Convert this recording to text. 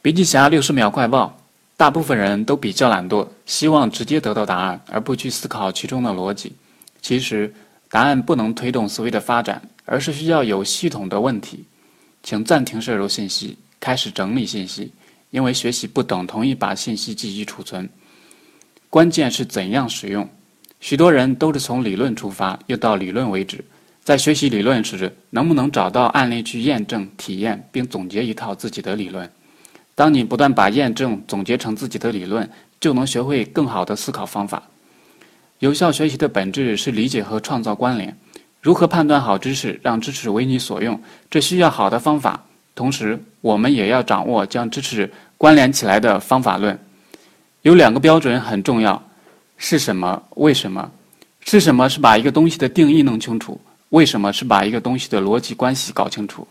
笔记侠六十秒快报：大部分人都比较懒惰，希望直接得到答案，而不去思考其中的逻辑。其实，答案不能推动思维的发展，而是需要有系统的问题。请暂停摄入信息，开始整理信息，因为学习不等同于把信息记忆储存。关键是怎样使用。许多人都是从理论出发，又到理论为止。在学习理论时，能不能找到案例去验证、体验，并总结一套自己的理论？当你不断把验证总结成自己的理论，就能学会更好的思考方法。有效学习的本质是理解和创造关联。如何判断好知识，让知识为你所用？这需要好的方法。同时，我们也要掌握将知识关联起来的方法论。有两个标准很重要：是什么？为什么？是什么是把一个东西的定义弄清楚？为什么是把一个东西的逻辑关系搞清楚？